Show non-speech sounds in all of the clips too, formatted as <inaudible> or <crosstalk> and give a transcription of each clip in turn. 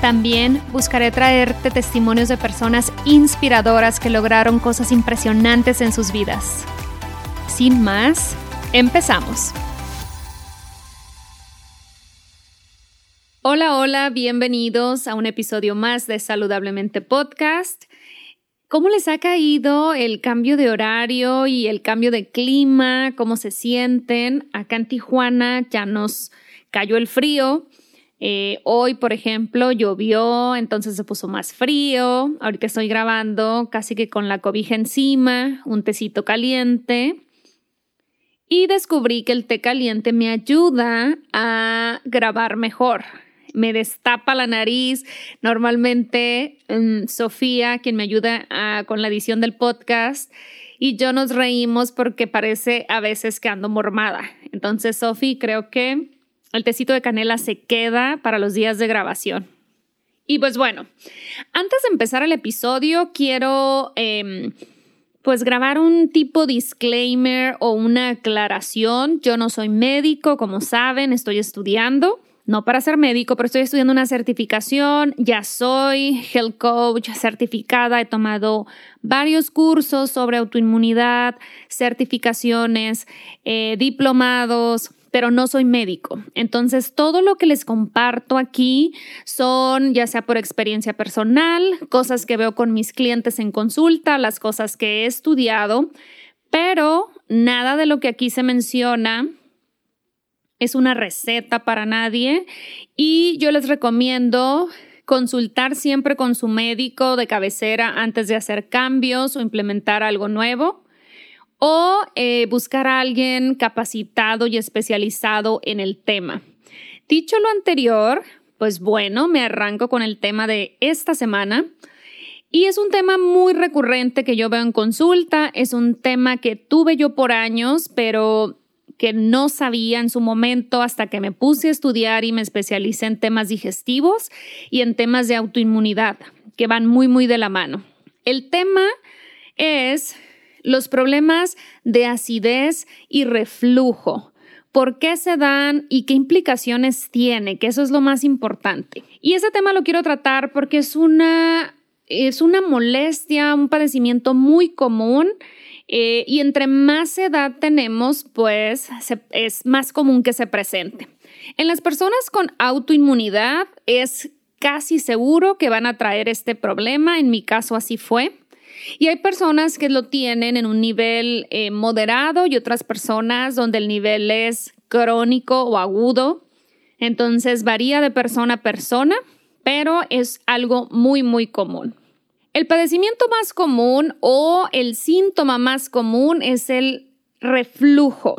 También buscaré traerte testimonios de personas inspiradoras que lograron cosas impresionantes en sus vidas. Sin más, empezamos. Hola, hola, bienvenidos a un episodio más de Saludablemente Podcast. ¿Cómo les ha caído el cambio de horario y el cambio de clima? ¿Cómo se sienten? Acá en Tijuana ya nos cayó el frío. Eh, hoy, por ejemplo, llovió, entonces se puso más frío. Ahorita estoy grabando casi que con la cobija encima, un tecito caliente. Y descubrí que el té caliente me ayuda a grabar mejor. Me destapa la nariz. Normalmente mm, Sofía, quien me ayuda ah, con la edición del podcast, y yo nos reímos porque parece a veces que ando mormada. Entonces, Sofía, creo que el tecito de canela se queda para los días de grabación. Y pues bueno, antes de empezar el episodio, quiero em, pues grabar un tipo disclaimer o una aclaración. Yo no soy médico, como saben, estoy estudiando. No para ser médico, pero estoy estudiando una certificación. Ya soy health coach certificada. He tomado varios cursos sobre autoinmunidad, certificaciones, eh, diplomados pero no soy médico. Entonces, todo lo que les comparto aquí son, ya sea por experiencia personal, cosas que veo con mis clientes en consulta, las cosas que he estudiado, pero nada de lo que aquí se menciona es una receta para nadie y yo les recomiendo consultar siempre con su médico de cabecera antes de hacer cambios o implementar algo nuevo o eh, buscar a alguien capacitado y especializado en el tema. Dicho lo anterior, pues bueno, me arranco con el tema de esta semana. Y es un tema muy recurrente que yo veo en consulta, es un tema que tuve yo por años, pero que no sabía en su momento hasta que me puse a estudiar y me especialicé en temas digestivos y en temas de autoinmunidad, que van muy, muy de la mano. El tema es los problemas de acidez y reflujo. ¿Por qué se dan y qué implicaciones tiene? Que eso es lo más importante. Y ese tema lo quiero tratar porque es una, es una molestia, un padecimiento muy común. Eh, y entre más edad tenemos, pues es más común que se presente. En las personas con autoinmunidad es casi seguro que van a traer este problema. En mi caso así fue. Y hay personas que lo tienen en un nivel eh, moderado y otras personas donde el nivel es crónico o agudo. Entonces varía de persona a persona, pero es algo muy, muy común. El padecimiento más común o el síntoma más común es el reflujo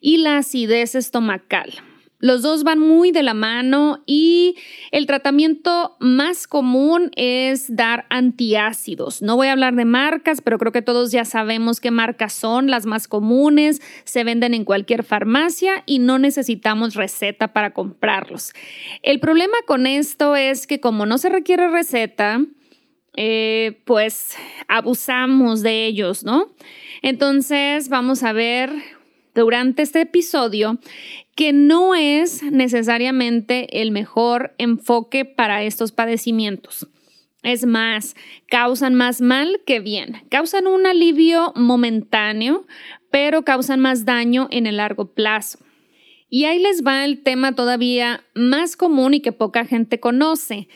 y la acidez estomacal. Los dos van muy de la mano y el tratamiento más común es dar antiácidos. No voy a hablar de marcas, pero creo que todos ya sabemos qué marcas son las más comunes, se venden en cualquier farmacia y no necesitamos receta para comprarlos. El problema con esto es que como no se requiere receta, eh, pues abusamos de ellos, ¿no? Entonces vamos a ver durante este episodio que no es necesariamente el mejor enfoque para estos padecimientos. Es más, causan más mal que bien. Causan un alivio momentáneo, pero causan más daño en el largo plazo. Y ahí les va el tema todavía más común y que poca gente conoce.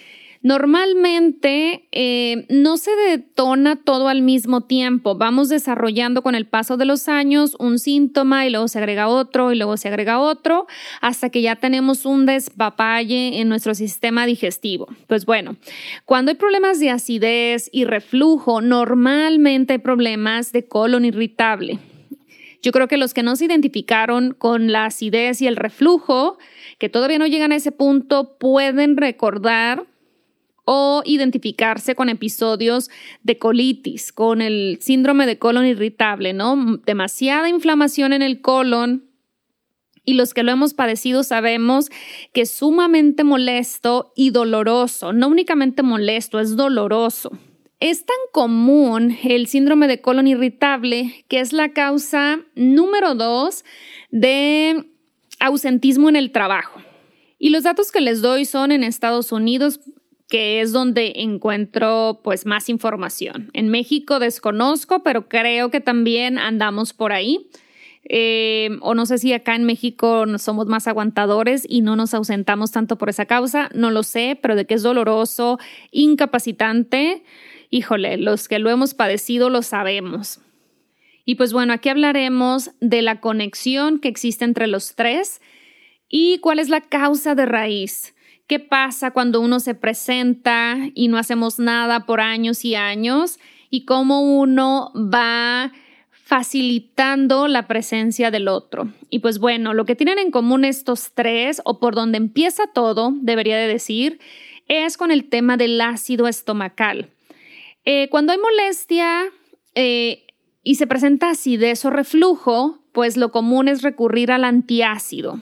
Normalmente eh, no se detona todo al mismo tiempo. Vamos desarrollando con el paso de los años un síntoma y luego se agrega otro y luego se agrega otro hasta que ya tenemos un despapalle en nuestro sistema digestivo. Pues bueno, cuando hay problemas de acidez y reflujo, normalmente hay problemas de colon irritable. Yo creo que los que no se identificaron con la acidez y el reflujo, que todavía no llegan a ese punto, pueden recordar o identificarse con episodios de colitis, con el síndrome de colon irritable, ¿no? Demasiada inflamación en el colon. Y los que lo hemos padecido sabemos que es sumamente molesto y doloroso, no únicamente molesto, es doloroso. Es tan común el síndrome de colon irritable que es la causa número dos de ausentismo en el trabajo. Y los datos que les doy son en Estados Unidos, que es donde encuentro pues más información. En México desconozco, pero creo que también andamos por ahí. Eh, o no sé si acá en México somos más aguantadores y no nos ausentamos tanto por esa causa, no lo sé, pero de que es doloroso, incapacitante, híjole, los que lo hemos padecido lo sabemos. Y pues bueno, aquí hablaremos de la conexión que existe entre los tres y cuál es la causa de raíz. ¿Qué pasa cuando uno se presenta y no hacemos nada por años y años? Y cómo uno va facilitando la presencia del otro. Y pues bueno, lo que tienen en común estos tres, o por donde empieza todo, debería de decir, es con el tema del ácido estomacal. Eh, cuando hay molestia eh, y se presenta acidez o reflujo, pues lo común es recurrir al antiácido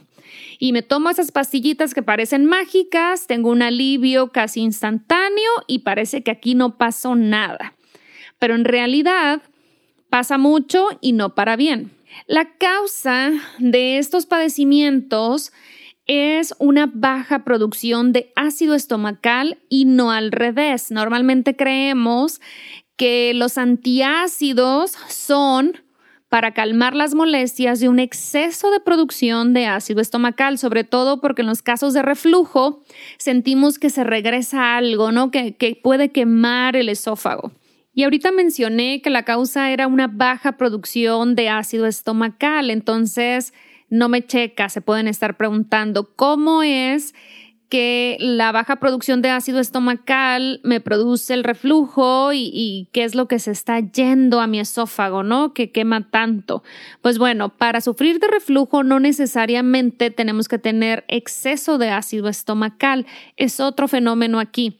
y me tomo esas pastillitas que parecen mágicas, tengo un alivio casi instantáneo y parece que aquí no pasó nada. Pero en realidad pasa mucho y no para bien. La causa de estos padecimientos es una baja producción de ácido estomacal y no al revés. Normalmente creemos que los antiácidos son para calmar las molestias de un exceso de producción de ácido estomacal, sobre todo porque en los casos de reflujo sentimos que se regresa algo, ¿no? Que, que puede quemar el esófago. Y ahorita mencioné que la causa era una baja producción de ácido estomacal, entonces no me checa, se pueden estar preguntando cómo es que la baja producción de ácido estomacal me produce el reflujo y, qué es lo que se está yendo a mi esófago, ¿no? Que quema tanto. Pues bueno, para sufrir de reflujo no necesariamente tenemos que tener exceso de ácido estomacal. Es otro fenómeno aquí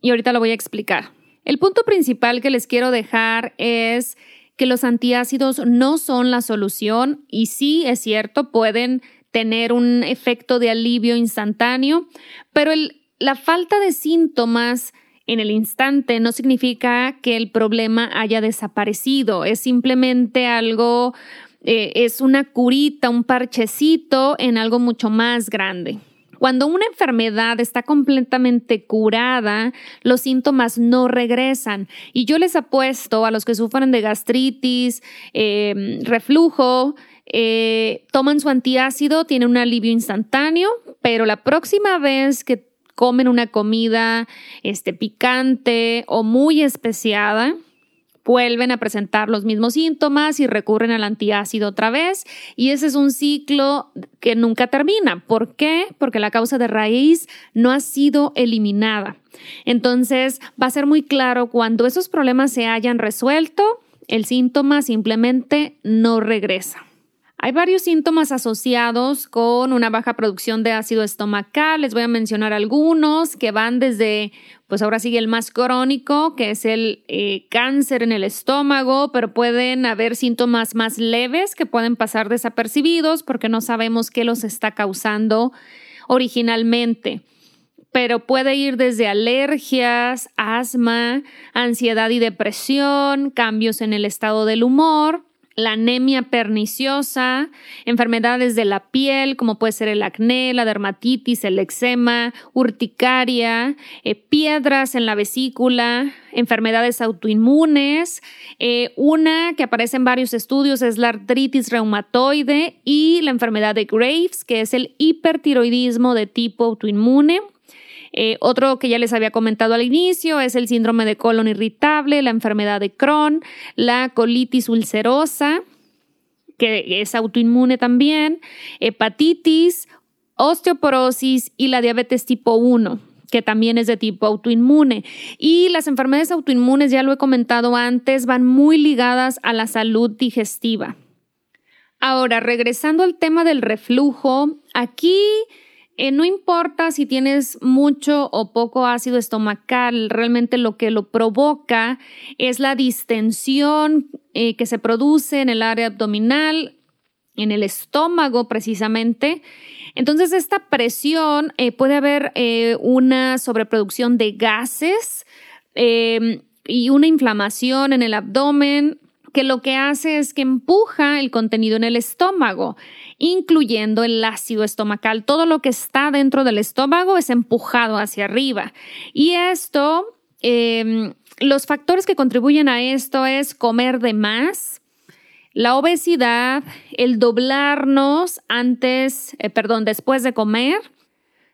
y ahorita lo voy a explicar. El punto principal que les quiero dejar es que los antiácidos no son la solución y sí es cierto, pueden tener un efecto de alivio instantáneo, pero la falta de síntomas en el instante no significa que el problema haya desaparecido, es simplemente algo, eh, es una curita, un parchecito en algo mucho más grande. Cuando una enfermedad está completamente curada, los síntomas no regresan. Y yo les apuesto a los que sufren de gastritis, eh, reflujo, eh, toman su antiácido, tienen un alivio instantáneo, pero la próxima vez que comen una comida este, picante o muy especiada, vuelven a presentar los mismos síntomas y recurren al antiácido otra vez. Y ese es un ciclo que nunca termina. ¿Por qué? Porque la causa de raíz no ha sido eliminada. Entonces, va a ser muy claro cuando esos problemas se hayan resuelto, el síntoma simplemente no regresa. Hay varios síntomas asociados con una baja producción de ácido estomacal. Les voy a mencionar algunos que van desde, pues ahora sigue el más crónico, que es el eh, cáncer en el estómago, pero pueden haber síntomas más leves que pueden pasar desapercibidos porque no sabemos qué los está causando originalmente pero puede ir desde alergias, asma, ansiedad y depresión, cambios en el estado del humor, la anemia perniciosa, enfermedades de la piel, como puede ser el acné, la dermatitis, el eczema, urticaria, eh, piedras en la vesícula, enfermedades autoinmunes. Eh, una que aparece en varios estudios es la artritis reumatoide y la enfermedad de Graves, que es el hipertiroidismo de tipo autoinmune. Eh, otro que ya les había comentado al inicio es el síndrome de colon irritable, la enfermedad de Crohn, la colitis ulcerosa, que es autoinmune también, hepatitis, osteoporosis y la diabetes tipo 1 que también es de tipo autoinmune. Y las enfermedades autoinmunes, ya lo he comentado antes, van muy ligadas a la salud digestiva. Ahora, regresando al tema del reflujo, aquí eh, no importa si tienes mucho o poco ácido estomacal, realmente lo que lo provoca es la distensión eh, que se produce en el área abdominal, en el estómago precisamente. Entonces, esta presión eh, puede haber una sobreproducción de gases y una inflamación en el abdomen que lo que hace es que empuja el contenido en el estómago, incluyendo el ácido estomacal. Todo lo que está dentro del estómago es empujado hacia arriba. Y esto, em, los factores que contribuyen a esto es comer de más, la obesidad, el doblarnos antes, eh, perdón, después de comer,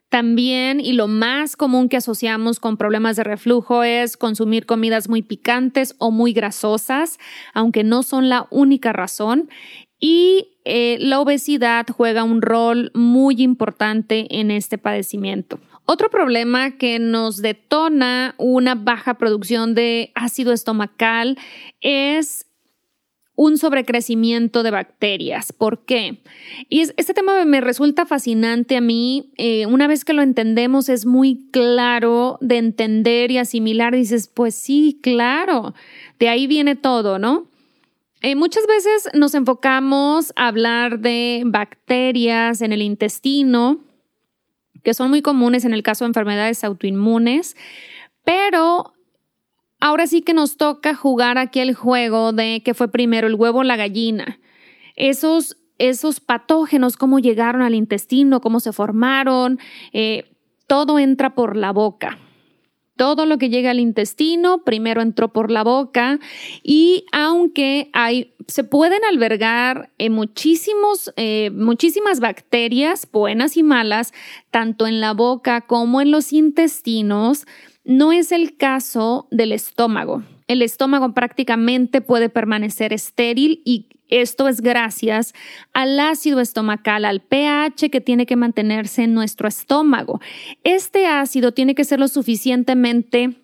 también, y lo más común que asociamos con problemas de reflujo es consumir comidas muy picantes o muy grasosas, aunque no son la única razón. Y eh, la obesidad juega un rol muy importante en este padecimiento. Otro problema que nos detona una baja producción de ácido estomacal es un sobrecrecimiento de bacterias. ¿Por qué? Y este tema me resulta fascinante a mí. Eh, una vez que lo entendemos es muy claro de entender y asimilar. Dices, pues sí, claro, de ahí viene todo, ¿no? Eh, muchas veces nos enfocamos a hablar de bacterias en el intestino, que son muy comunes en el caso de enfermedades autoinmunes, pero ahora sí que nos toca jugar aquí el juego de que fue primero el huevo o la gallina. Esos, esos patógenos, cómo llegaron al intestino, cómo se formaron, eh, todo entra por la boca. Todo lo que llega al intestino primero entró por la boca y aunque hay, se pueden albergar eh, muchísimos, eh, muchísimas bacterias, buenas y malas, tanto en la boca como en los intestinos, no es el caso del estómago. El estómago prácticamente puede permanecer estéril y esto es gracias al ácido estomacal, al pH que tiene que mantenerse en nuestro estómago. Este ácido tiene que ser lo suficientemente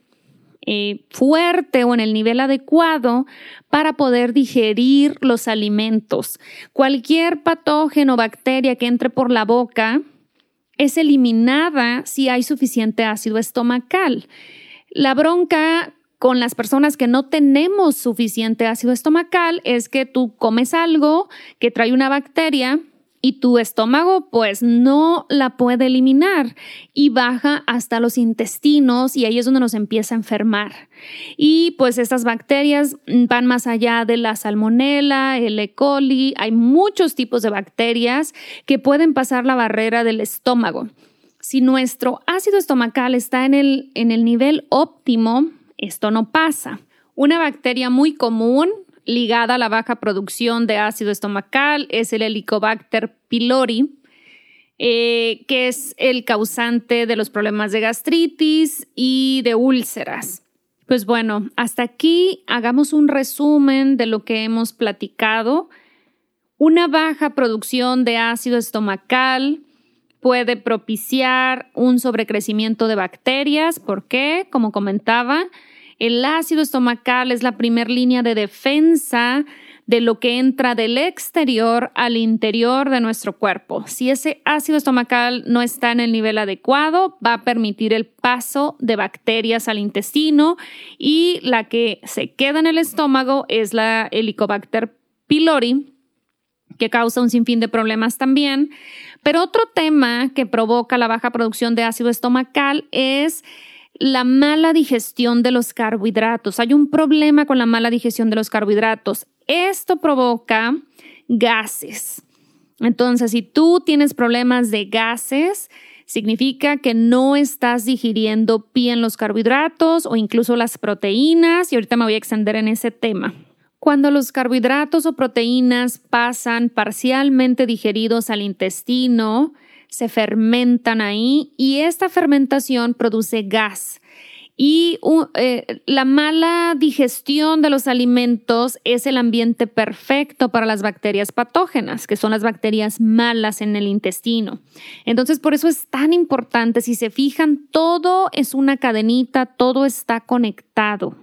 eh, fuerte o en el nivel adecuado para poder digerir los alimentos. Cualquier patógeno o bacteria que entre por la boca es eliminada si hay suficiente ácido estomacal. La bronca con las personas que no tenemos suficiente ácido estomacal es que tú comes algo que trae una bacteria y tu estómago pues no la puede eliminar y baja hasta los intestinos y ahí es donde nos empieza a enfermar. Y pues estas bacterias van más allá de la salmonela, el E. coli, hay muchos tipos de bacterias que pueden pasar la barrera del estómago. Si nuestro ácido estomacal está en el, en el nivel óptimo, esto no pasa. Una bacteria muy común ligada a la baja producción de ácido estomacal es el Helicobacter pylori, eh, que es el causante de los problemas de gastritis y de úlceras. Pues bueno, hasta aquí hagamos un resumen de lo que hemos platicado. Una baja producción de ácido estomacal puede propiciar un sobrecrecimiento de bacterias. ¿Por qué? Como comentaba, el ácido estomacal es la primera línea de defensa de lo que entra del exterior al interior de nuestro cuerpo. Si ese ácido estomacal no está en el nivel adecuado, va a permitir el paso de bacterias al intestino y la que se queda en el estómago es la Helicobacter pylori, que causa un sinfín de problemas también. Pero otro tema que provoca la baja producción de ácido estomacal es la mala digestión de los carbohidratos. Hay un problema con la mala digestión de los carbohidratos. Esto provoca gases. Entonces, si tú tienes problemas de gases, significa que no estás digiriendo bien los carbohidratos o incluso las proteínas, y ahorita me voy a extender en ese tema. Cuando los carbohidratos o proteínas pasan parcialmente digeridos al intestino, se fermentan ahí y esta fermentación produce gas. Y eh, la mala digestión de los alimentos es el ambiente perfecto para las bacterias patógenas, que son las bacterias malas en el intestino. Entonces, por eso es tan importante, si se fijan, todo es una cadenita, todo está conectado.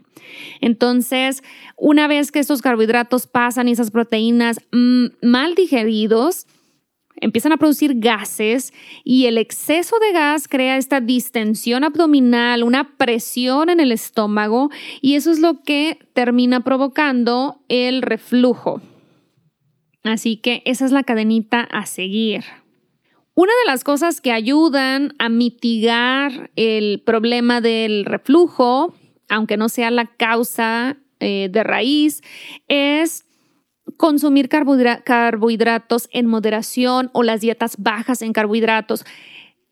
Entonces, una vez que estos carbohidratos pasan y esas proteínas mm, mal digeridos, empiezan a producir gases y el exceso de gas crea esta distensión abdominal, una presión en el estómago y eso es lo que termina provocando el reflujo. Así que esa es la cadenita a seguir. Una de las cosas que ayudan a mitigar el problema del reflujo, aunque no sea la causa eh, de raíz, es consumir carbohidratos en moderación o las dietas bajas en carbohidratos.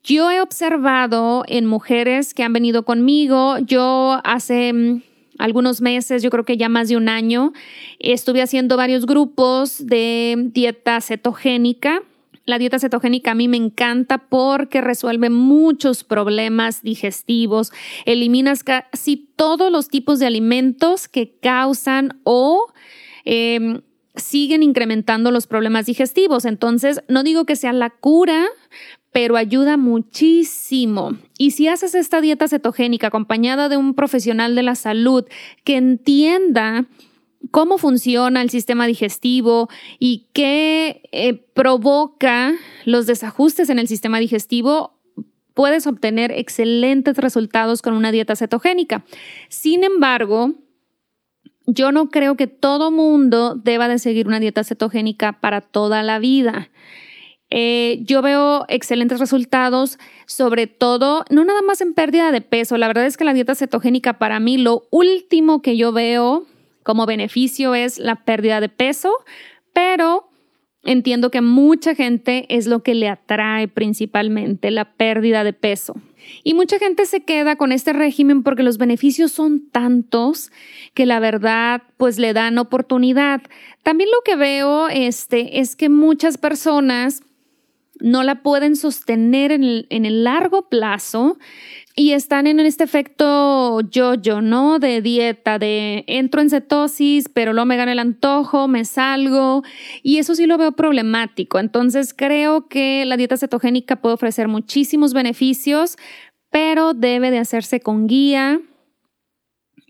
Yo he observado en mujeres que han venido conmigo, yo hace mm, algunos meses, yo creo que ya más de un año, estuve haciendo varios grupos de dieta cetogénica. La dieta cetogénica a mí me encanta porque resuelve muchos problemas digestivos, eliminas casi todos los tipos de alimentos que causan o em, siguen incrementando los problemas digestivos. Entonces, no digo que sea la cura, pero ayuda muchísimo. Y si haces esta dieta cetogénica acompañada de un profesional de la salud que entienda cómo funciona el sistema digestivo y qué eh, provoca los desajustes en el sistema digestivo, puedes obtener excelentes resultados con una dieta cetogénica. Sin embargo, yo no creo que todo mundo deba de seguir una dieta cetogénica para toda la vida. Eh, yo veo excelentes resultados, sobre todo, no nada más en pérdida de peso. La verdad es que la dieta cetogénica para mí lo último que yo veo como beneficio es la pérdida de peso, pero entiendo que mucha gente es lo que le atrae principalmente, la pérdida de peso. Y mucha gente se queda con este régimen porque los beneficios son tantos que la verdad pues le dan oportunidad. También lo que veo este, es que muchas personas no la pueden sostener en el, en el largo plazo y están en este efecto yo-yo, ¿no? De dieta, de entro en cetosis, pero luego me gana el antojo, me salgo, y eso sí lo veo problemático. Entonces creo que la dieta cetogénica puede ofrecer muchísimos beneficios, pero debe de hacerse con guía,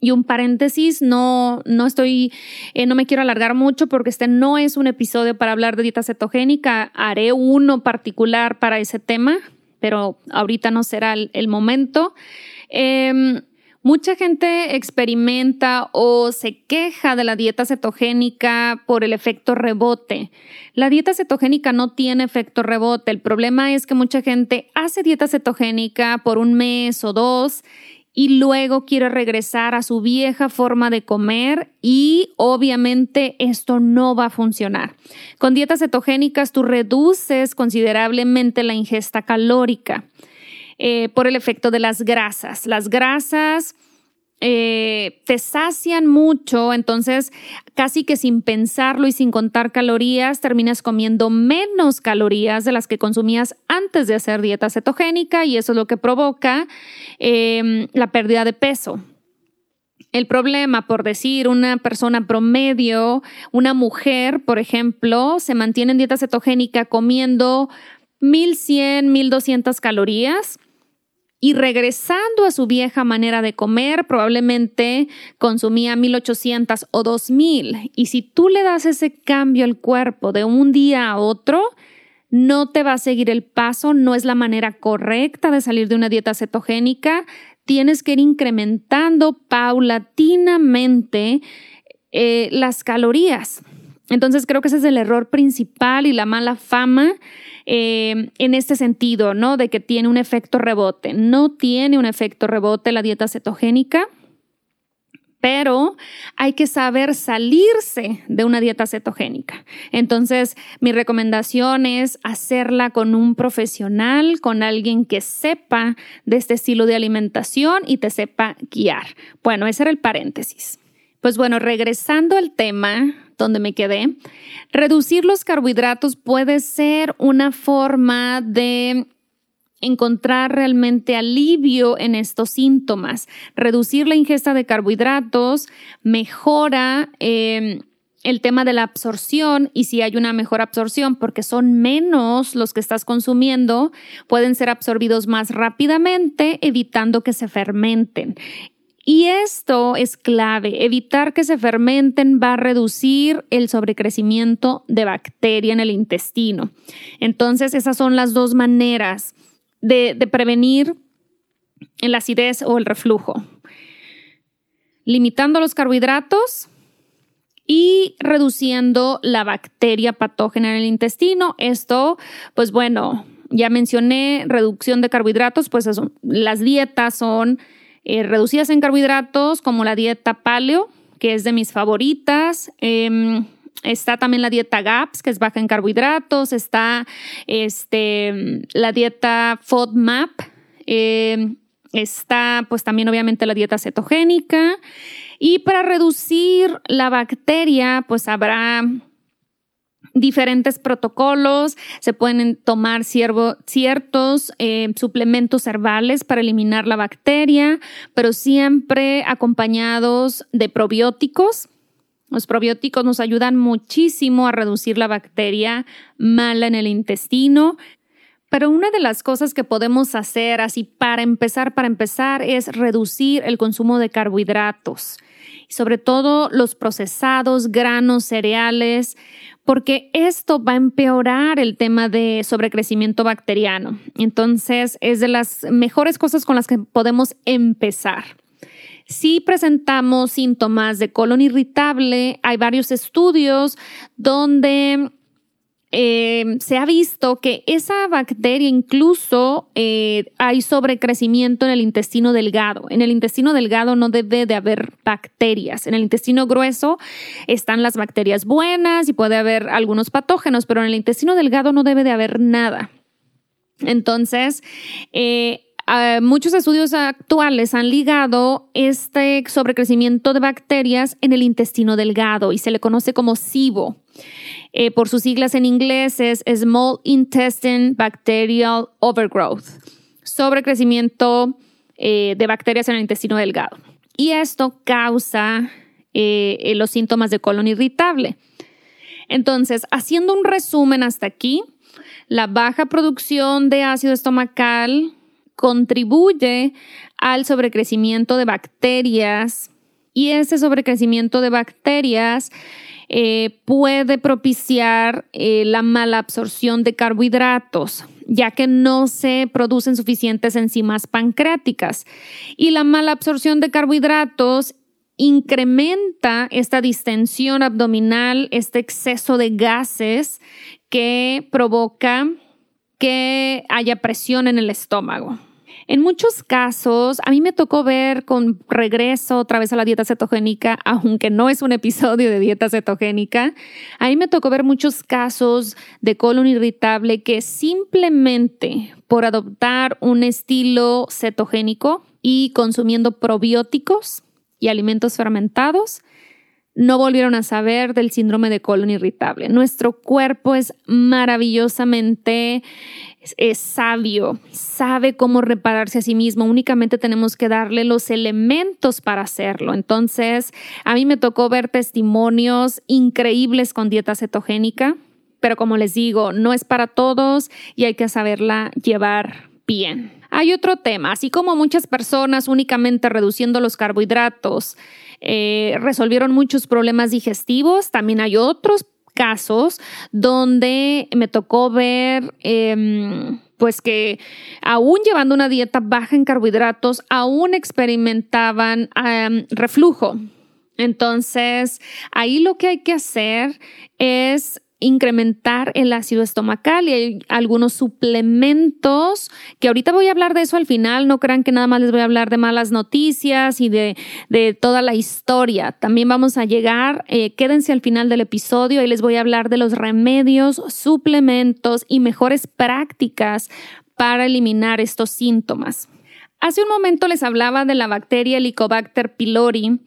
y un paréntesis, no, no estoy, eh, no me quiero alargar mucho porque este no es un episodio para hablar de dieta cetogénica. Haré uno particular para ese tema, pero ahorita no será el, momento. Em, mucha gente experimenta o se queja de la dieta cetogénica por el efecto rebote. La dieta cetogénica no tiene efecto rebote. El problema es que mucha gente hace dieta cetogénica por un mes o dos y luego quiere regresar a su vieja forma de comer y obviamente esto no va a funcionar. Con dietas cetogénicas tú reduces considerablemente la ingesta calórica eh, por el efecto de las grasas. Las grasas eh, te sacian mucho, entonces casi que sin pensarlo y sin contar calorías, terminas comiendo menos calorías de las que consumías antes de hacer dieta cetogénica y eso es lo que provoca em, la pérdida de peso. El problema, por decir, una persona promedio, una mujer, por ejemplo, se mantiene en dieta cetogénica comiendo 1100, 1200 calorías y regresando a su vieja manera de comer, probablemente consumía 1800 o 2000. Y si tú le das ese cambio al cuerpo de un día a otro, no te va a seguir el paso, no es la manera correcta de salir de una dieta cetogénica. Tienes que ir incrementando paulatinamente eh, las calorías. Entonces creo que ese es el error principal y la mala fama eh, en este sentido, ¿no? De que tiene un efecto rebote. No tiene un efecto rebote la dieta cetogénica, pero hay que saber salirse de una dieta cetogénica. Entonces, mi recomendación es hacerla con un profesional, con alguien que sepa de este estilo de alimentación y te sepa guiar. Bueno, ese era el paréntesis. Pues bueno, regresando al tema, donde me quedé. Reducir los carbohidratos puede ser una forma de encontrar realmente alivio en estos síntomas. Reducir la ingesta de carbohidratos mejora em, el tema de la absorción y si hay una mejor absorción, porque son menos los que estás consumiendo, pueden ser absorbidos más rápidamente, evitando que se fermenten. Y esto es clave. Evitar que se fermenten va a reducir el sobrecrecimiento de bacteria en el intestino. Entonces, esas son las dos maneras de, prevenir la acidez o el reflujo. Limitando los carbohidratos y reduciendo la bacteria patógena en el intestino. Esto, pues bueno, ya mencioné reducción de carbohidratos, pues las dietas son eh, reducidas en carbohidratos, como la dieta paleo, que es de mis favoritas. Em, está también la dieta GAPS, que es baja en carbohidratos. Está este, la dieta FODMAP. Em, está pues también obviamente la dieta cetogénica. Y para reducir la bacteria, pues habrá diferentes protocolos, se pueden tomar ciertos eh, suplementos herbales para eliminar la bacteria, pero siempre acompañados de probióticos. Los probióticos nos ayudan muchísimo a reducir la bacteria mala en el intestino. Pero una de las cosas que podemos hacer así para empezar, para empezar, es reducir el consumo de carbohidratos, sobre todo los procesados, granos, cereales, porque esto va a empeorar el tema de sobrecrecimiento bacteriano. Entonces, es de las mejores cosas con las que podemos empezar. Si presentamos síntomas de colon irritable, hay varios estudios donde eh, se ha visto que esa bacteria incluso eh, hay sobrecrecimiento en el intestino delgado. En el intestino delgado no debe de haber bacterias. En el intestino grueso están las bacterias buenas y puede haber algunos patógenos, pero en el intestino delgado no debe de haber nada. Entonces, eh, muchos estudios actuales han ligado este sobrecrecimiento de bacterias en el intestino delgado y se le conoce como SIBO. Eh, por sus siglas en inglés es Small Intestine Bacterial Overgrowth, sobrecrecimiento eh, de bacterias en el intestino delgado. Y esto causa eh, los síntomas de colon irritable. Entonces, haciendo un resumen hasta aquí, la baja producción de ácido estomacal contribuye al sobrecrecimiento de bacterias y ese sobrecrecimiento de bacterias eh, puede propiciar eh, la mala absorción de carbohidratos, ya que no se producen suficientes enzimas pancreáticas. Y la mala absorción de carbohidratos incrementa esta distensión abdominal, este exceso de gases que provoca que haya presión en el estómago. En muchos casos, a mí me tocó ver con regreso otra vez a la dieta cetogénica, <laughs> aunque no es un episodio de dieta cetogénica, a mí me tocó ver muchos casos de colon irritable que simplemente por adoptar un estilo cetogénico y consumiendo probióticos y alimentos fermentados, no volvieron a saber del síndrome de colon irritable. Nuestro cuerpo es maravillosamente es, sabio, sabe cómo repararse a sí mismo, únicamente tenemos que darle los elementos para hacerlo. Entonces, a mí me tocó ver testimonios increíbles con dieta cetogénica, pero como les digo, no es para todos y hay que saberla llevar bien. Hay otro tema, así como muchas personas únicamente reduciendo los carbohidratos eh, resolvieron muchos problemas digestivos, también hay otros casos donde me tocó ver... Em, pues que aún llevando una dieta baja en carbohidratos, aún experimentaban reflujo. Entonces, ahí lo que hay que hacer es incrementar el ácido estomacal y hay algunos suplementos que ahorita voy a hablar de eso al final, no crean que nada más les voy a hablar de malas noticias y de, toda la historia, también vamos a llegar, eh, quédense al final del episodio. Y les voy a hablar de los remedios, suplementos y mejores prácticas para eliminar estos síntomas. Hace un momento les hablaba de la bacteria Helicobacter pylori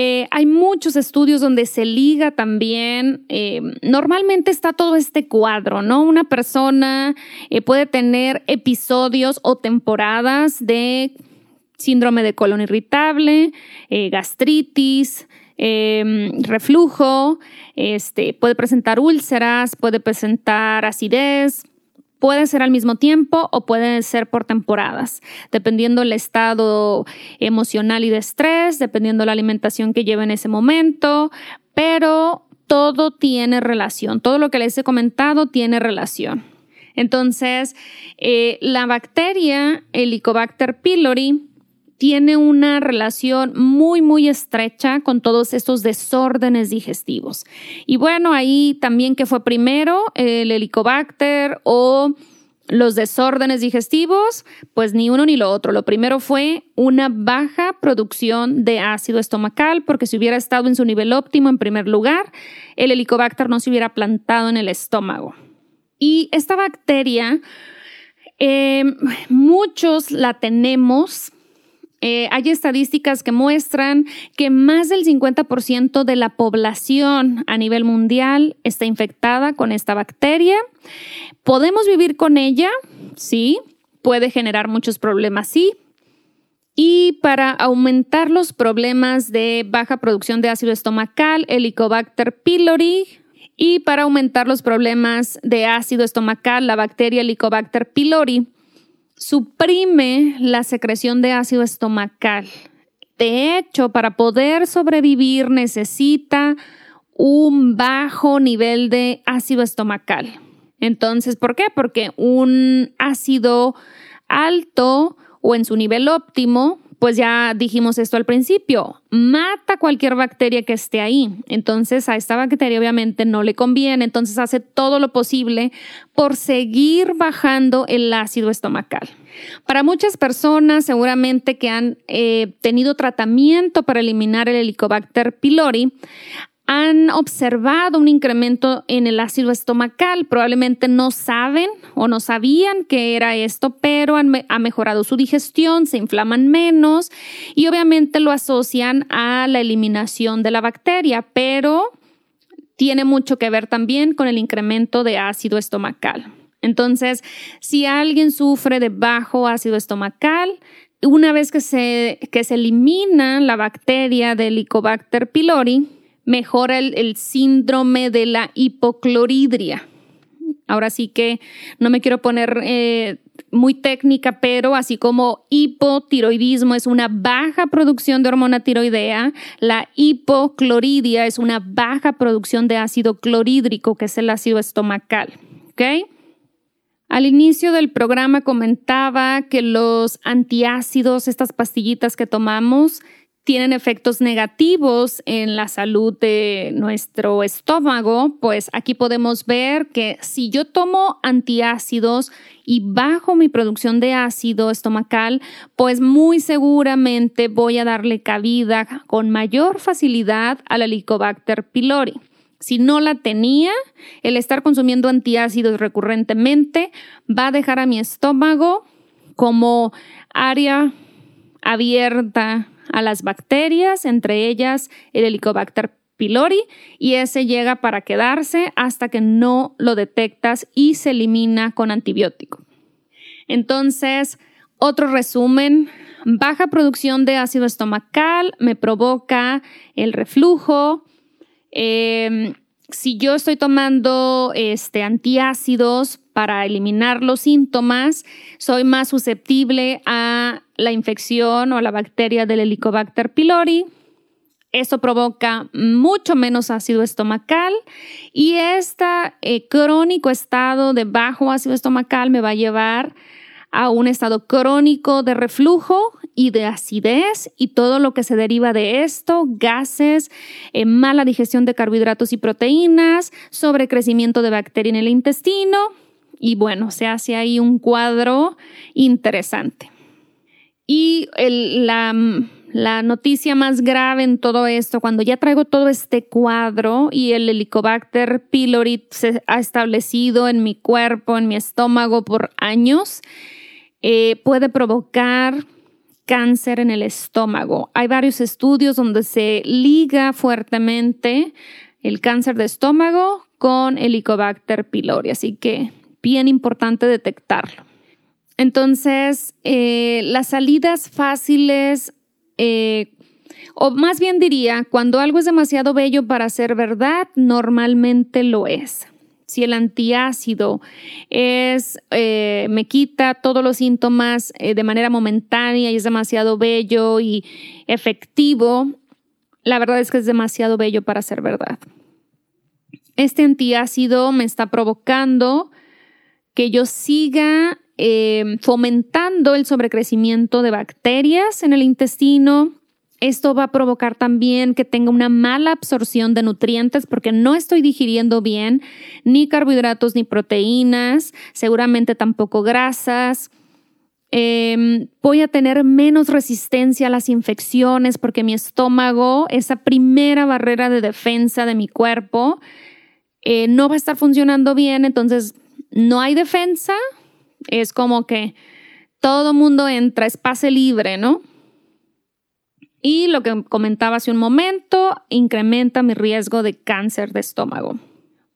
Eh, hay muchos estudios donde se liga también, eh, normalmente está todo este cuadro, ¿no? Una persona eh, puede tener episodios o temporadas de síndrome de colon irritable, gastritis, reflujo, este, puede presentar úlceras, puede presentar acidez, Puede ser al mismo tiempo o puede ser por temporadas, dependiendo el estado emocional y de estrés, dependiendo la alimentación que lleve en ese momento, pero todo tiene relación, todo lo que les he comentado tiene relación. Entonces, eh, la bacteria Helicobacter pylori tiene una relación muy, muy estrecha con todos estos desórdenes digestivos. Y bueno, ahí también que fue primero el helicobacter o los desórdenes digestivos, pues ni uno ni lo otro. Lo primero fue una baja producción de ácido estomacal, porque si hubiera estado en su nivel óptimo en primer lugar, el helicobacter no se hubiera plantado en el estómago. Y esta bacteria, eh, muchos la tenemos eh, hay estadísticas que muestran que más del 50% de la población a nivel mundial está infectada con esta bacteria. ¿Podemos vivir con ella? Sí. ¿Puede generar muchos problemas? Sí. Y para aumentar los problemas de baja producción de ácido estomacal, Helicobacter pylori. Y para aumentar los problemas de ácido estomacal, la bacteria Helicobacter pylori suprime la secreción de ácido estomacal. De hecho, para poder sobrevivir necesita un bajo nivel de ácido estomacal. Entonces, ¿por qué? Porque un ácido alto o en su nivel óptimo pues ya dijimos esto al principio, mata cualquier bacteria que esté ahí. Entonces a esta bacteria obviamente no le conviene, entonces hace todo lo posible por seguir bajando el ácido estomacal. Para muchas personas seguramente que han eh, tenido tratamiento para eliminar el Helicobacter pylori, han observado un incremento en el ácido estomacal. Probablemente no saben o no sabían que era esto, pero han, ha mejorado su digestión, se inflaman menos y obviamente lo asocian a la eliminación de la bacteria, pero tiene mucho que ver también con el incremento de ácido estomacal. Entonces, si alguien sufre de bajo ácido estomacal, una vez que se, que se elimina la bacteria del Helicobacter pylori, mejora el, síndrome de la hipocloridria. Ahora sí que no me quiero poner eh, muy técnica, pero así como hipotiroidismo es una baja producción de hormona tiroidea, la hipocloridria es una baja producción de ácido clorhídrico, que es el ácido estomacal. ¿Ok? Al inicio del programa comentaba que los antiácidos, estas pastillitas que tomamos, tienen efectos negativos en la salud de nuestro estómago, pues aquí podemos ver que si yo tomo antiácidos y bajo mi producción de ácido estomacal, pues muy seguramente voy a darle cabida con mayor facilidad al Helicobacter pylori. Si no la tenía, el estar consumiendo antiácidos recurrentemente va a dejar a mi estómago como área abierta a las bacterias, entre ellas el Helicobacter pylori, y ese llega para quedarse hasta que no lo detectas y se elimina con antibiótico. Entonces, otro resumen, baja producción de ácido estomacal me provoca el reflujo. Em, si yo estoy tomando este, antiácidos para eliminar los síntomas, soy más susceptible a la infección o la bacteria del Helicobacter pylori. Eso provoca mucho menos ácido estomacal y este crónico estado de bajo ácido estomacal me va a llevar a un estado crónico de reflujo y de acidez y todo lo que se deriva de esto, gases, eh, mala digestión de carbohidratos y proteínas, sobrecrecimiento de bacteria en el intestino y bueno, se hace ahí un cuadro interesante. Y la, noticia más grave en todo esto, cuando ya traigo todo este cuadro y el Helicobacter pylori se ha establecido en mi cuerpo, en mi estómago por años, eh, puede provocar cáncer en el estómago. Hay varios estudios donde se liga fuertemente el cáncer de estómago con Helicobacter pylori, así que bien importante detectarlo. Entonces, eh, las salidas fáciles, eh, o más bien diría, cuando algo es demasiado bello para ser verdad, normalmente lo es. Si el antiácido es, eh, me quita todos los síntomas de manera momentánea y es demasiado bello y efectivo, la verdad es que es demasiado bello para ser verdad. Este antiácido me está provocando que yo siga eh, fomentando el sobrecrecimiento de bacterias en el intestino. Esto va a provocar también que tenga una mala absorción de nutrientes porque no estoy digiriendo bien ni carbohidratos ni proteínas, seguramente tampoco grasas. Em, voy a tener menos resistencia a las infecciones porque mi estómago, esa primera barrera de defensa de mi cuerpo, eh, no va a estar funcionando bien, entonces no hay defensa, es como que todo mundo entra, es pase libre, ¿no? Y lo que comentaba hace un momento, incrementa mi riesgo de cáncer de estómago.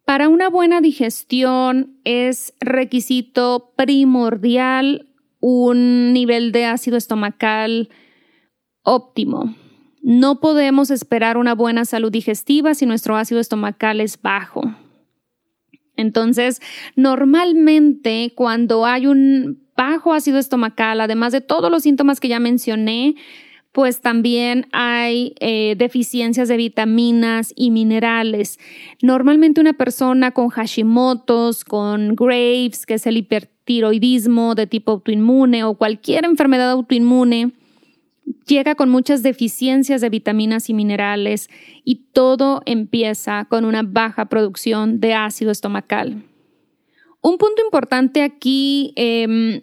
Para una buena digestión es requisito primordial un nivel de ácido estomacal óptimo. No podemos esperar una buena salud digestiva si nuestro ácido estomacal es bajo. Entonces, normalmente cuando hay un bajo ácido estomacal, además de todos los síntomas que ya mencioné, pues también hay eh, deficiencias de vitaminas y minerales. Normalmente una persona con Hashimoto's, con Graves, que es el hipertiroidismo de tipo autoinmune o cualquier enfermedad autoinmune, llega con muchas deficiencias de vitaminas y minerales y todo empieza con una baja producción de ácido estomacal. Un punto importante aquí em,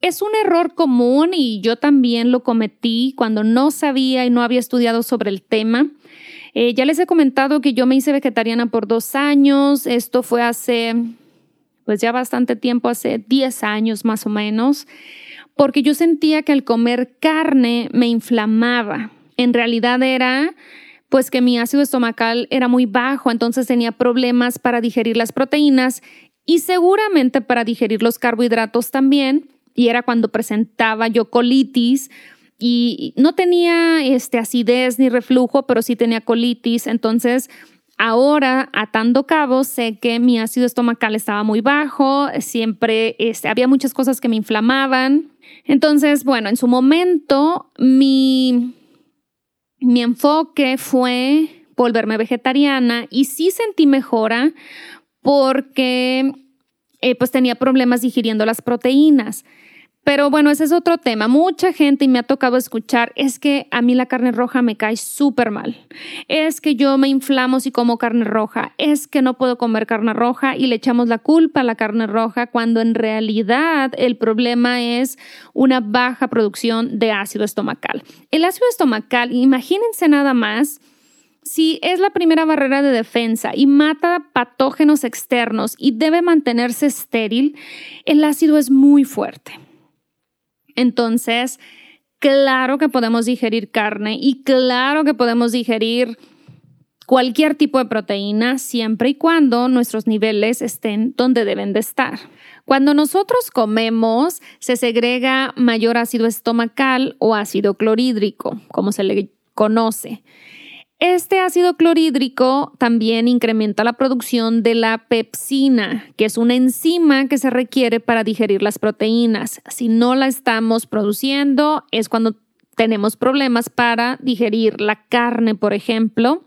es un error común y yo también lo cometí cuando no sabía y no había estudiado sobre el tema. Eh, ya les he comentado que yo me hice vegetariana por dos años. Esto fue hace, pues ya bastante tiempo, hace 10 años más o menos porque yo sentía que al comer carne me inflamaba. En realidad era pues que mi ácido estomacal era muy bajo, entonces tenía problemas para digerir las proteínas y seguramente para digerir los carbohidratos también, y era cuando presentaba yo colitis y no tenía este acidez ni reflujo, pero sí tenía colitis, entonces Ahora, atando cabos, sé que mi ácido estomacal estaba muy bajo, siempre este, había muchas cosas que me inflamaban. Entonces, bueno, en su momento mi, mi enfoque fue volverme vegetariana y sí sentí mejora porque eh, pues tenía problemas digiriendo las proteínas. Pero bueno, ese es otro tema. Mucha gente y me ha tocado escuchar, es que a mí la carne roja me cae súper mal. Es que yo me inflamo si como carne roja. Es que no puedo comer carne roja y le echamos la culpa a la carne roja cuando en realidad el problema es una baja producción de ácido estomacal. El ácido estomacal, imagínense nada más, si es la primera barrera de defensa y mata patógenos externos y debe mantenerse estéril, el ácido es muy fuerte. Entonces, claro que podemos digerir carne y claro que podemos digerir cualquier tipo de proteína siempre y cuando nuestros niveles estén donde deben de estar. Cuando nosotros comemos, se segrega mayor ácido estomacal o ácido clorhídrico, como se le conoce. Este ácido clorhídrico también incrementa la producción de la pepsina, que es una enzima que se requiere para digerir las proteínas. Si no la estamos produciendo, es cuando tenemos problemas para digerir la carne, por ejemplo.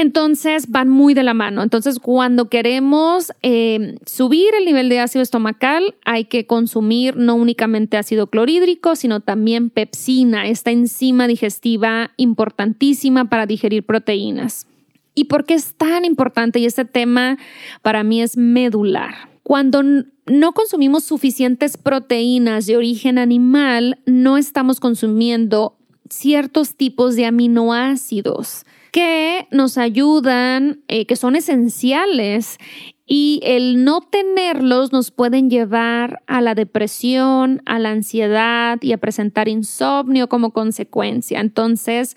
Entonces van muy de la mano. Entonces cuando queremos eh, subir el nivel de ácido estomacal hay que consumir no únicamente ácido clorhídrico, sino también pepsina, esta enzima digestiva importantísima para digerir proteínas. ¿Y por qué es tan importante? Y este tema para mí es medular. Cuando no consumimos suficientes proteínas de origen animal, no estamos consumiendo ciertos tipos de aminoácidos que nos ayudan, eh, que son esenciales y el no tenerlos nos pueden llevar a la depresión, a la ansiedad y a presentar insomnio como consecuencia. Entonces,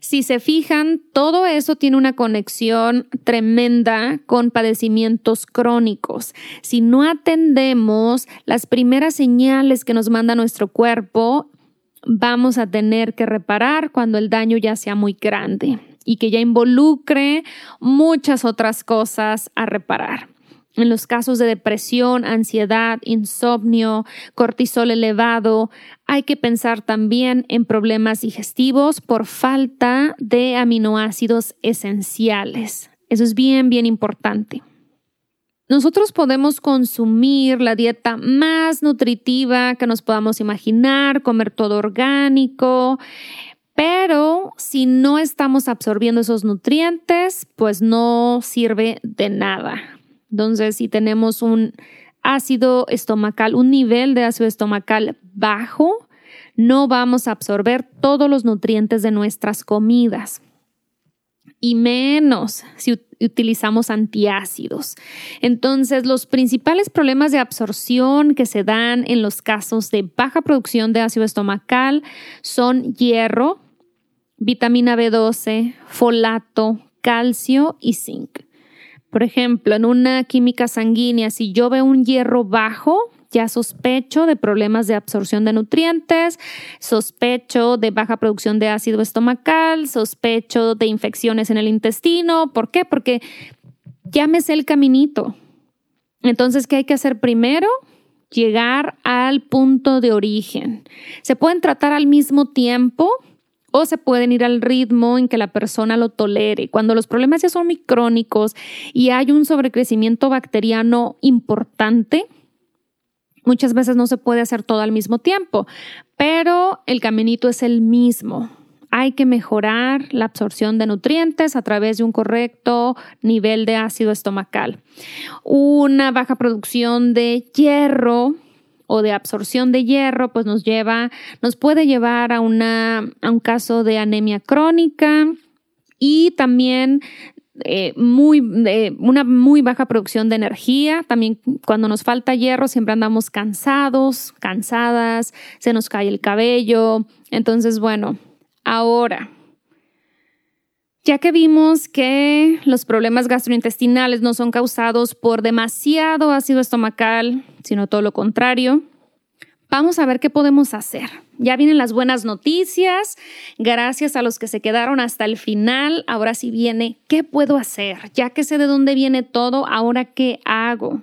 si se fijan, todo eso tiene una conexión tremenda con padecimientos crónicos. Si no atendemos las primeras señales que nos manda nuestro cuerpo, vamos a tener que reparar cuando el daño ya sea muy grande y que ya involucre muchas otras cosas a reparar. En los casos de depresión, ansiedad, insomnio, cortisol elevado, hay que pensar también en problemas digestivos por falta de aminoácidos esenciales. Eso es bien, bien importante. Nosotros podemos consumir la dieta más nutritiva que nos podamos imaginar, comer todo orgánico, pero si no estamos absorbiendo esos nutrientes, pues no sirve de nada. Entonces, si tenemos un ácido estomacal, un nivel de ácido estomacal bajo, no vamos a absorber todos los nutrientes de nuestras comidas. Y menos si utilizamos antiácidos. Entonces, los principales problemas de absorción que se dan en los casos de baja producción de ácido estomacal son hierro, vitamina B12, folato, calcio y zinc. Por ejemplo, en una química sanguínea, si yo veo un hierro bajo, ya sospecho de problemas de absorción de nutrientes, sospecho de baja producción de ácido estomacal, sospecho de infecciones en el intestino. ¿Por qué? Porque ya me sé el caminito. Entonces, ¿qué hay que hacer primero? Llegar al punto de origen. Se pueden tratar al mismo tiempo, se pueden ir al ritmo en que la persona lo tolere. Cuando los problemas ya son muy crónicos y hay un sobrecrecimiento bacteriano importante, muchas veces no se puede hacer todo al mismo tiempo, pero el caminito es el mismo. Hay que mejorar la absorción de nutrientes a través de un correcto nivel de ácido estomacal. Una baja producción de hierro o de absorción de hierro, pues nos lleva, nos puede llevar a, una, a un caso de anemia crónica y también eh, muy, una muy baja producción de energía. También cuando nos falta hierro siempre andamos cansados, cansadas, se nos cae el cabello. Entonces, bueno, ahora, ya que vimos que los problemas gastrointestinales no son causados por demasiado ácido estomacal, sino todo lo contrario, vamos a ver qué podemos hacer. Ya vienen las buenas noticias. Gracias a los que se quedaron hasta el final. Ahora sí viene, ¿qué puedo hacer? Ya que sé de dónde viene todo, ahora qué hago.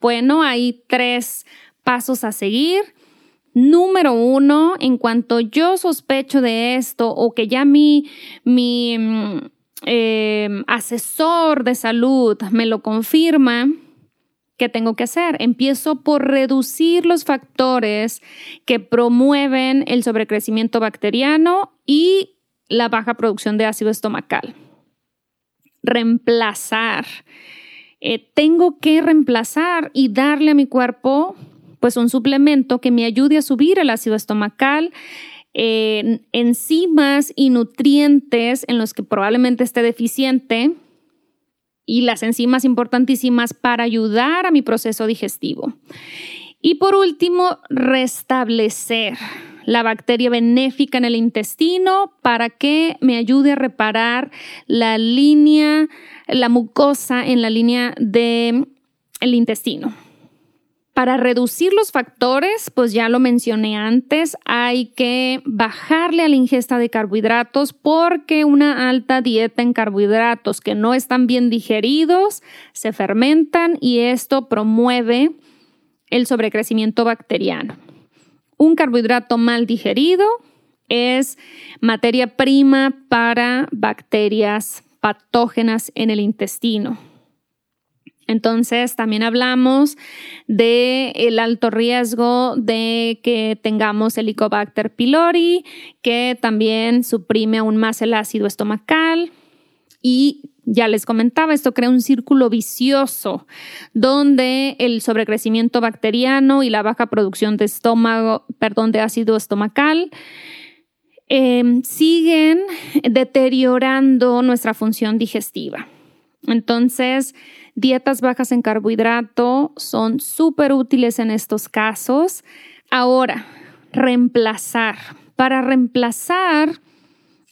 Bueno, hay tres pasos a seguir. Número uno, en cuanto yo sospecho de esto o que ya mi, mi mm, eh, asesor de salud me lo confirma, ¿Qué tengo que hacer? Empiezo por reducir los factores que promueven el sobrecrecimiento bacteriano y la baja producción de ácido estomacal. Reemplazar. Eh, tengo que reemplazar y darle a mi cuerpo pues un suplemento que me ayude a subir el ácido estomacal, enzimas y nutrientes en los que probablemente esté deficiente y las enzimas importantísimas para ayudar a mi proceso digestivo. Y por último, restablecer la bacteria benéfica en el intestino para que me ayude a reparar la línea, la mucosa en la línea del el intestino. Para reducir los factores, pues ya lo mencioné antes, hay que bajarle a la ingesta de carbohidratos porque una alta dieta en carbohidratos que no están bien digeridos se fermentan y esto promueve el sobrecrecimiento bacteriano. Un carbohidrato mal digerido es materia prima para bacterias patógenas en el intestino. Entonces, también hablamos de el alto riesgo de que tengamos Helicobacter pylori, que también suprime aún más el ácido estomacal y ya les comentaba, esto crea un círculo vicioso donde el sobrecrecimiento bacteriano y la baja producción de estómago, perdón, de ácido estomacal em, siguen deteriorando nuestra función digestiva. Entonces, dietas bajas en carbohidrato son súper útiles en estos casos. Ahora, reemplazar. Para reemplazar,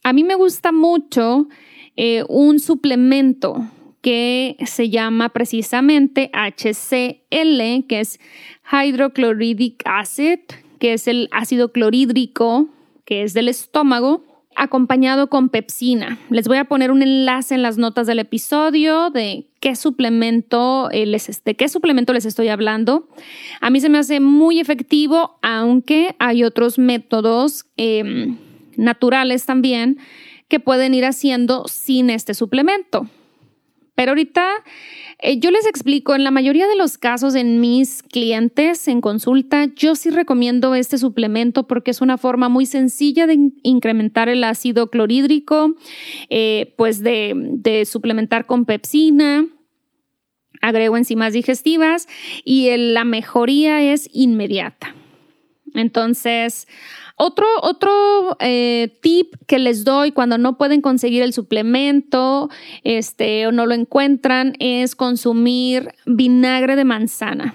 a mí me gusta mucho eh, un suplemento que se llama precisamente HCl, que es hydrochloridic acid, que es el ácido clorhídrico, que es del estómago, acompañado con pepsina. Les voy a poner un enlace en las notas del episodio de qué suplemento eh, les, de qué suplemento les estoy hablando. A mí se me hace muy efectivo, aunque hay otros métodos em, naturales también que pueden ir haciendo sin este suplemento. Pero ahorita eh, yo les explico, en la mayoría de los casos en mis clientes en consulta, yo sí recomiendo este suplemento porque es una forma muy sencilla de incrementar el ácido clorhídrico, eh, pues de, de suplementar con pepsina, agrego enzimas digestivas y la mejoría es inmediata. Entonces, otro, otro eh, tip que les doy cuando no pueden conseguir el suplemento este, o no lo encuentran es consumir vinagre de manzana.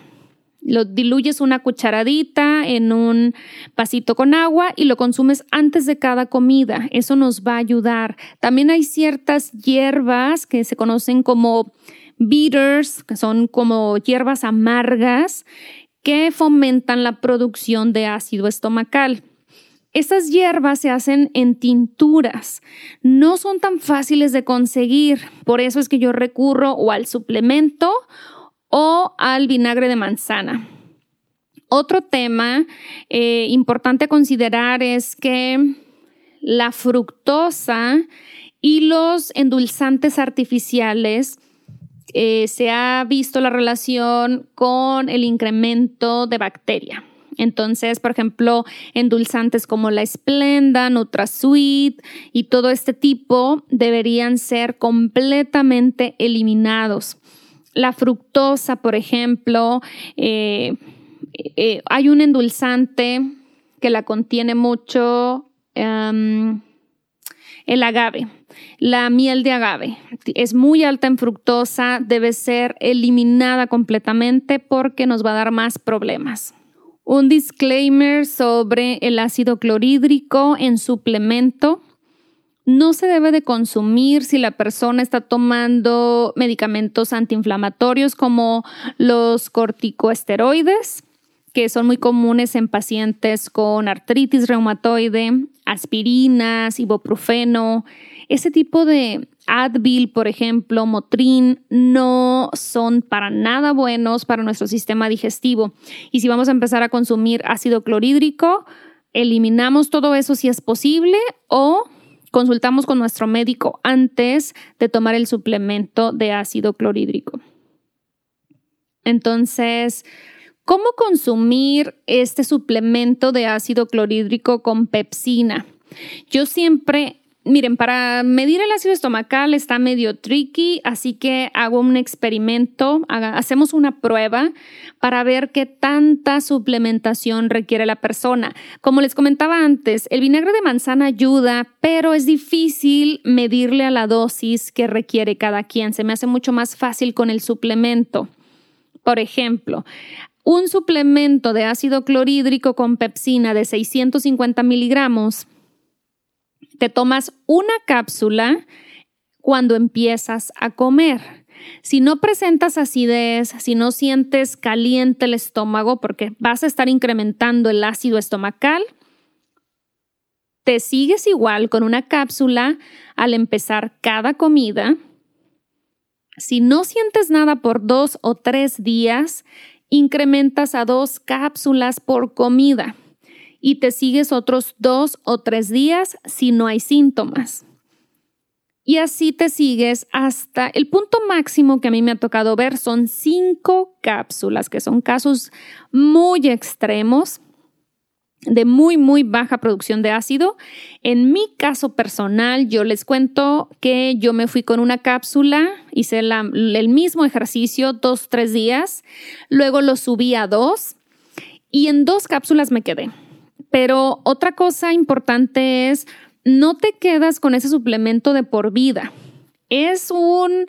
Lo diluyes una cucharadita en un vasito con agua y lo consumes antes de cada comida. Eso nos va a ayudar. También hay ciertas hierbas que se conocen como bitters, que son como hierbas amargas que fomentan la producción de ácido estomacal. Estas hierbas se hacen en tinturas, no son tan fáciles de conseguir, por eso es que yo recurro o al suplemento o al vinagre de manzana. Otro tema eh, importante a considerar es que la fructosa y los endulzantes artificiales eh, se ha visto la relación con el incremento de bacteria. Entonces, por ejemplo, endulzantes como la Splenda, NutraSweet y todo este tipo deberían ser completamente eliminados. La fructosa, por ejemplo, eh, eh, hay un endulzante que la contiene mucho, em, el agave. La miel de agave es muy alta en fructosa, debe ser eliminada completamente porque nos va a dar más problemas. Un disclaimer sobre el ácido clorhídrico en suplemento. No se debe de consumir si la persona está tomando medicamentos antiinflamatorios como los corticoesteroides, que son muy comunes en pacientes con artritis reumatoide, aspirinas, ibuprofeno, ese tipo de Advil, por ejemplo, Motrin, no son para nada buenos para nuestro sistema digestivo. Y si vamos a empezar a consumir ácido clorhídrico, eliminamos todo eso si es posible o consultamos con nuestro médico antes de tomar el suplemento de ácido clorhídrico. Entonces, ¿cómo consumir este suplemento de ácido clorhídrico con pepsina? Yo siempre Miren, para medir el ácido estomacal está medio tricky, así que hago un experimento, hacemos una prueba para ver qué tanta suplementación requiere la persona. Como les comentaba antes, el vinagre de manzana ayuda, pero es difícil medirle a la dosis que requiere cada quien. Se me hace mucho más fácil con el suplemento. Por ejemplo, un suplemento de ácido clorhídrico con pepsina de 650 miligramos te tomas una cápsula cuando empiezas a comer. Si no presentas acidez, si no sientes caliente el estómago, porque vas a estar incrementando el ácido estomacal, te sigues igual con una cápsula al empezar cada comida. Si no sientes nada por dos o tres días, incrementas a dos cápsulas por comida y te sigues otros dos o tres días si no hay síntomas. Y así te sigues hasta el punto máximo que a mí me ha tocado ver son cinco cápsulas, que son casos muy extremos de muy, muy baja producción de ácido. En mi caso personal, yo les cuento que yo me fui con una cápsula, hice el mismo ejercicio dos, tres días, luego lo subí a dos y en dos cápsulas me quedé. Pero otra cosa importante es, no te quedas con ese suplemento de por vida. Es un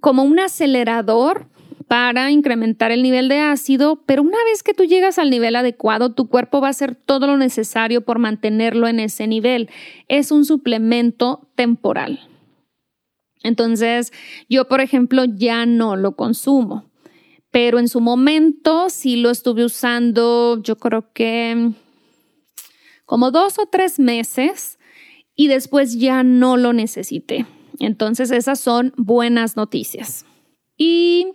como un acelerador para incrementar el nivel de ácido, pero una vez que tú llegas al nivel adecuado, tu cuerpo va a hacer todo lo necesario por mantenerlo en ese nivel. Es un suplemento temporal. Entonces, yo, por ejemplo, ya no lo consumo, pero en su momento sí lo estuve usando, yo creo que como dos o tres meses y después ya no lo necesité. Entonces, esas son buenas noticias. Y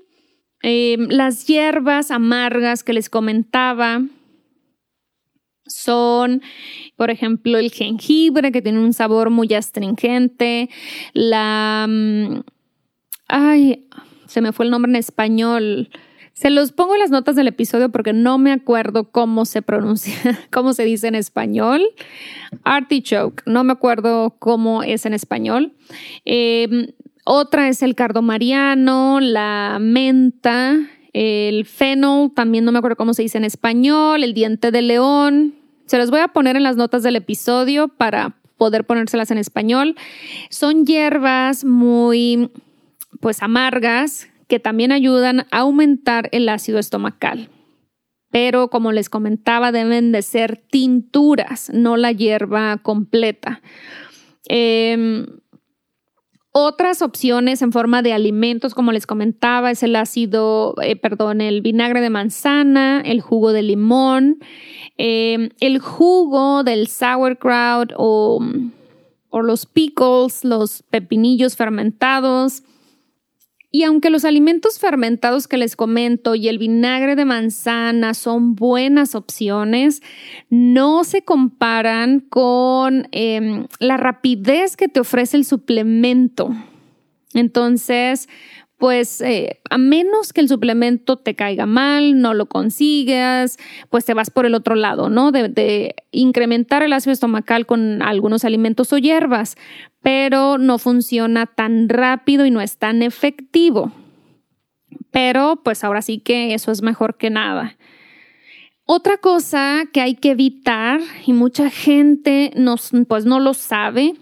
em, las hierbas amargas que les comentaba son, por ejemplo, el jengibre, que tiene un sabor muy astringente, la... Mm, ay, se me fue el nombre en español. Se los pongo en las notas del episodio porque no me acuerdo cómo se pronuncia, <laughs> cómo se dice en español. Artichoke, no me acuerdo cómo es en español. Em, otra es el cardomariano, la menta, el fennel, también no me acuerdo cómo se dice en español, el diente de león. Se los voy a poner en las notas del episodio para poder ponérselas en español. Son hierbas muy pues amargas que también ayudan a aumentar el ácido estomacal. Pero como les comentaba, deben de ser tinturas, no la hierba completa. Em, otras opciones en forma de alimentos, como les comentaba, es el ácido, eh, perdón, el vinagre de manzana, el jugo de limón, em, el jugo del sauerkraut o, o los pickles, los pepinillos fermentados, y aunque los alimentos fermentados que les comento y el vinagre de manzana son buenas opciones, no se comparan con em, la rapidez que te ofrece el suplemento. Entonces, pues eh, a menos que el suplemento te caiga mal, no lo consigas, pues te vas por el otro lado, ¿no? De, incrementar el ácido estomacal con algunos alimentos o hierbas pero no funciona tan rápido y no es tan efectivo. Pero pues ahora sí que eso es mejor que nada. Otra cosa que hay que evitar y mucha gente pues no lo sabe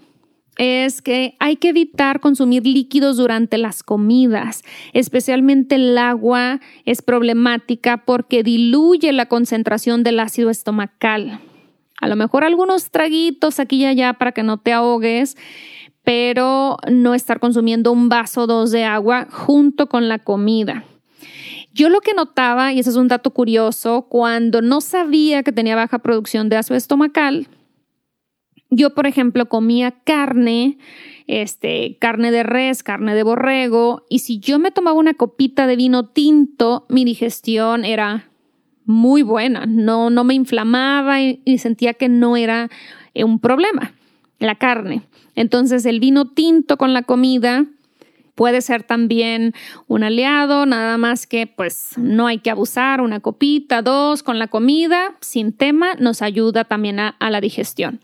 es que hay que evitar consumir líquidos durante las comidas, especialmente el agua es problemática porque diluye la concentración del ácido estomacal. A lo mejor algunos traguitos aquí y allá para que no te ahogues, pero no estar consumiendo un vaso o dos de agua junto con la comida. Yo lo que notaba, y ese es un dato curioso, cuando no sabía que tenía baja producción de ácido estomacal, yo, por ejemplo, comía carne, este, carne de res, carne de borrego, y si yo me tomaba una copita de vino tinto, mi digestión era muy buena, no, no me inflamaba y, sentía que no era eh, un problema la carne. Entonces el vino tinto con la comida puede ser también un aliado, nada más que pues no hay que abusar, una copita, dos con la comida, sin tema, nos ayuda también a, la digestión.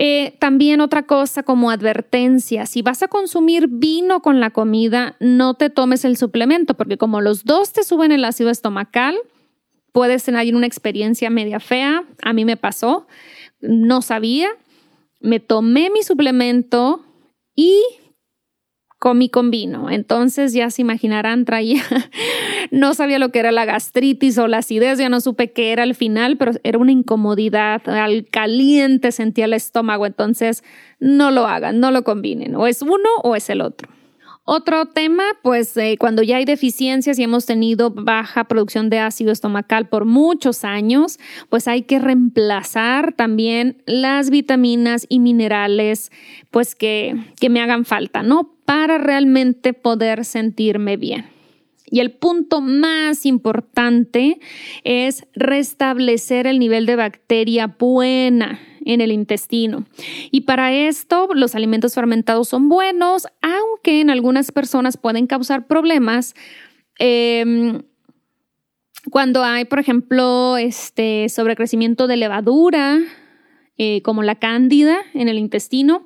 Eh, también otra cosa como advertencia, si vas a consumir vino con la comida, no te tomes el suplemento, porque como los dos te suben el ácido estomacal, puedes tener una experiencia media fea. A mí me pasó, no sabía. Me tomé mi suplemento y comí con vino. Entonces ya se imaginarán, traía, no sabía lo que era la gastritis o la acidez, ya no supe qué era al final, pero era una incomodidad, al caliente sentía el estómago. Entonces no lo hagan, no lo combinen. O es uno o es el otro. Otro tema, pues eh, cuando ya hay deficiencias y hemos tenido baja producción de ácido estomacal por muchos años, pues hay que reemplazar también las vitaminas y minerales, pues que, que me hagan falta, ¿no? Para realmente poder sentirme bien. Y el punto más importante es restablecer el nivel de bacteria buena en el intestino. Y para esto los alimentos fermentados son buenos, aunque en algunas personas pueden causar problemas. Em, cuando hay, por ejemplo, este sobrecrecimiento de levadura, eh, como la cándida en el intestino,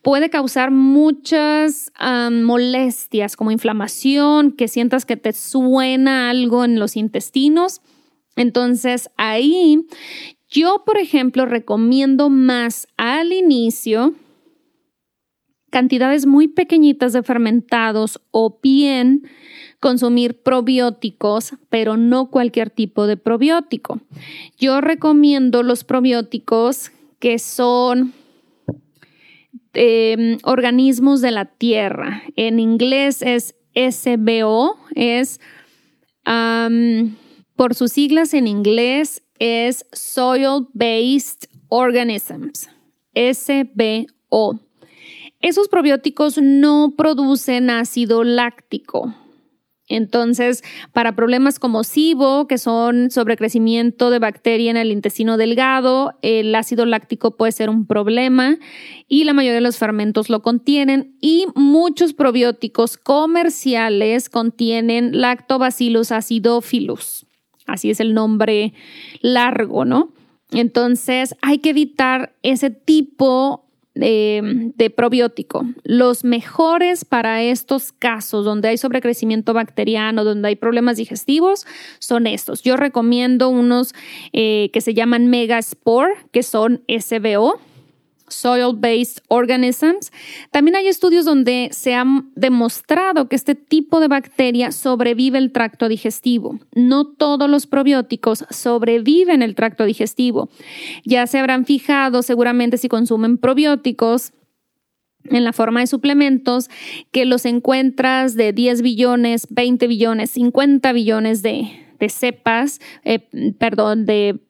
puede causar muchas molestias como inflamación, que sientas que te suena algo en los intestinos. Entonces ahí yo, por ejemplo, recomiendo más al inicio cantidades muy pequeñitas de fermentados o bien consumir probióticos, pero no cualquier tipo de probiótico. Yo recomiendo los probióticos que son em, organismos de la tierra. En inglés es SBO, es por sus siglas en inglés es Soil Based Organisms, SBO. Esos probióticos no producen ácido láctico. Entonces, para problemas como SIBO, que son sobrecrecimiento de bacteria en el intestino delgado, el ácido láctico puede ser un problema y la mayoría de los fermentos lo contienen y muchos probióticos comerciales contienen lactobacillus acidophilus. Así es el nombre largo, ¿no? Entonces, hay que evitar ese tipo de, probiótico. Los mejores para estos casos donde hay sobrecrecimiento bacteriano, donde hay problemas digestivos, son estos. Yo recomiendo unos eh, que se llaman Megaspore, que son SBO soil-based organisms. También hay estudios donde se ha demostrado que este tipo de bacteria sobrevive el tracto digestivo. No todos los probióticos sobreviven el tracto digestivo. Ya se habrán fijado seguramente si consumen probióticos en la forma de suplementos que los encuentras de 10 billones, 20 billones, 50 billones de, de cepas, eh, perdón, de,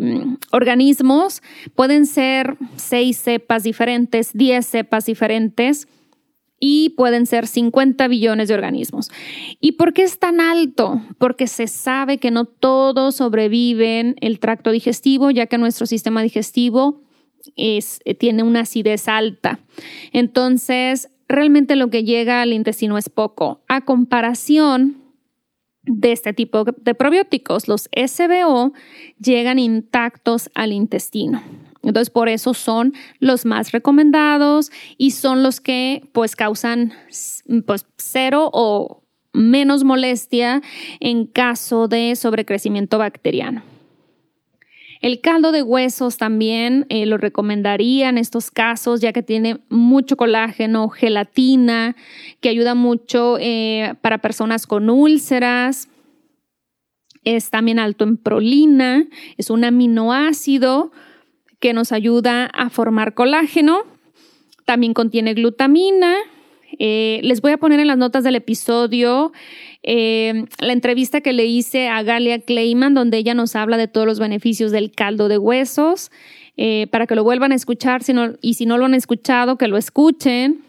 mm, organismos, pueden ser seis cepas diferentes, 10 cepas diferentes y pueden ser 50 billones de organismos. ¿Y por qué es tan alto? Porque se sabe que no todos sobreviven el tracto digestivo, ya que nuestro sistema digestivo es, eh, tiene una acidez alta. Entonces, realmente lo que llega al intestino es poco. A comparación de este tipo de probióticos. Los SBO llegan intactos al intestino. Entonces, por eso son los más recomendados y son los que pues causan pues, cero o menos molestia en caso de sobrecrecimiento bacteriano. El caldo de huesos también eh, lo recomendaría en estos casos, ya que tiene mucho colágeno, gelatina, que ayuda mucho eh, para personas con úlceras. Es también alto en prolina, es un aminoácido que nos ayuda a formar colágeno. También contiene glutamina. Eh, les voy a poner en las notas del episodio eh, la entrevista que le hice a Galia Clayman, donde ella nos habla de todos los beneficios del caldo de huesos, eh, para que lo vuelvan a escuchar y si no lo han escuchado, que lo escuchen,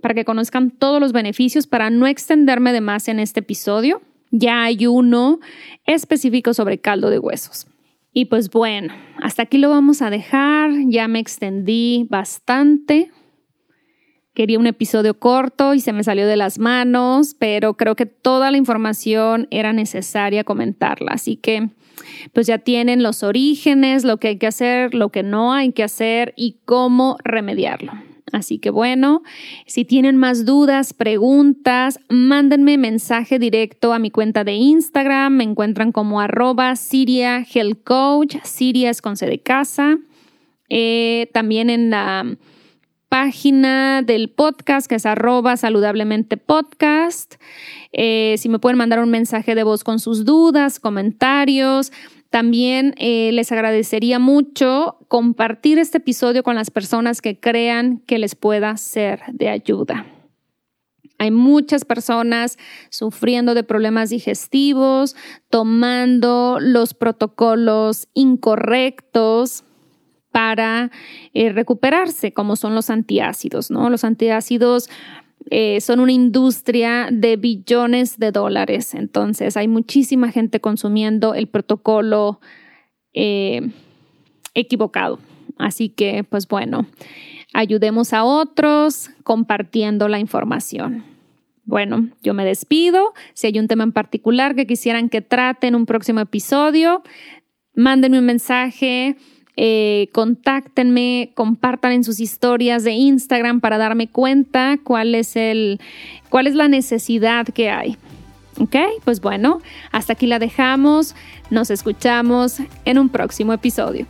para que conozcan todos los beneficios, para no extenderme de más en este episodio. Ya hay uno específico sobre caldo de huesos. Y pues bueno, hasta aquí lo vamos a dejar, ya me extendí bastante. Quería un episodio corto y se me salió de las manos, pero creo que toda la información era necesaria comentarla. Así que pues ya tienen los orígenes, lo que hay que hacer, lo que no hay que hacer y cómo remediarlo. Así que bueno, si tienen más dudas, preguntas, mándenme mensaje directo a mi cuenta de Instagram. Me encuentran como arroba Siria Health. Siria es con C de casa. Eh, también en la página del podcast que es arroba saludablemente podcast. Eh, si me pueden mandar un mensaje de voz con sus dudas, comentarios. También eh, les agradecería mucho compartir este episodio con las personas que crean que les pueda ser de ayuda. Hay muchas personas sufriendo de problemas digestivos, tomando los protocolos incorrectos para eh, recuperarse, como son los antiácidos, ¿no? Los antiácidos eh, son una industria de billones de dólares, entonces hay muchísima gente consumiendo el protocolo eh, equivocado. Así que, pues bueno, ayudemos a otros compartiendo la información. Bueno, yo me despido. Si hay un tema en particular que quisieran que trate en un próximo episodio, mándenme un mensaje eh, contáctenme, compartan en sus historias de Instagram para darme cuenta cuál es el, cuál es la necesidad que hay. Ok, pues bueno, hasta aquí la dejamos. Nos escuchamos en un próximo episodio.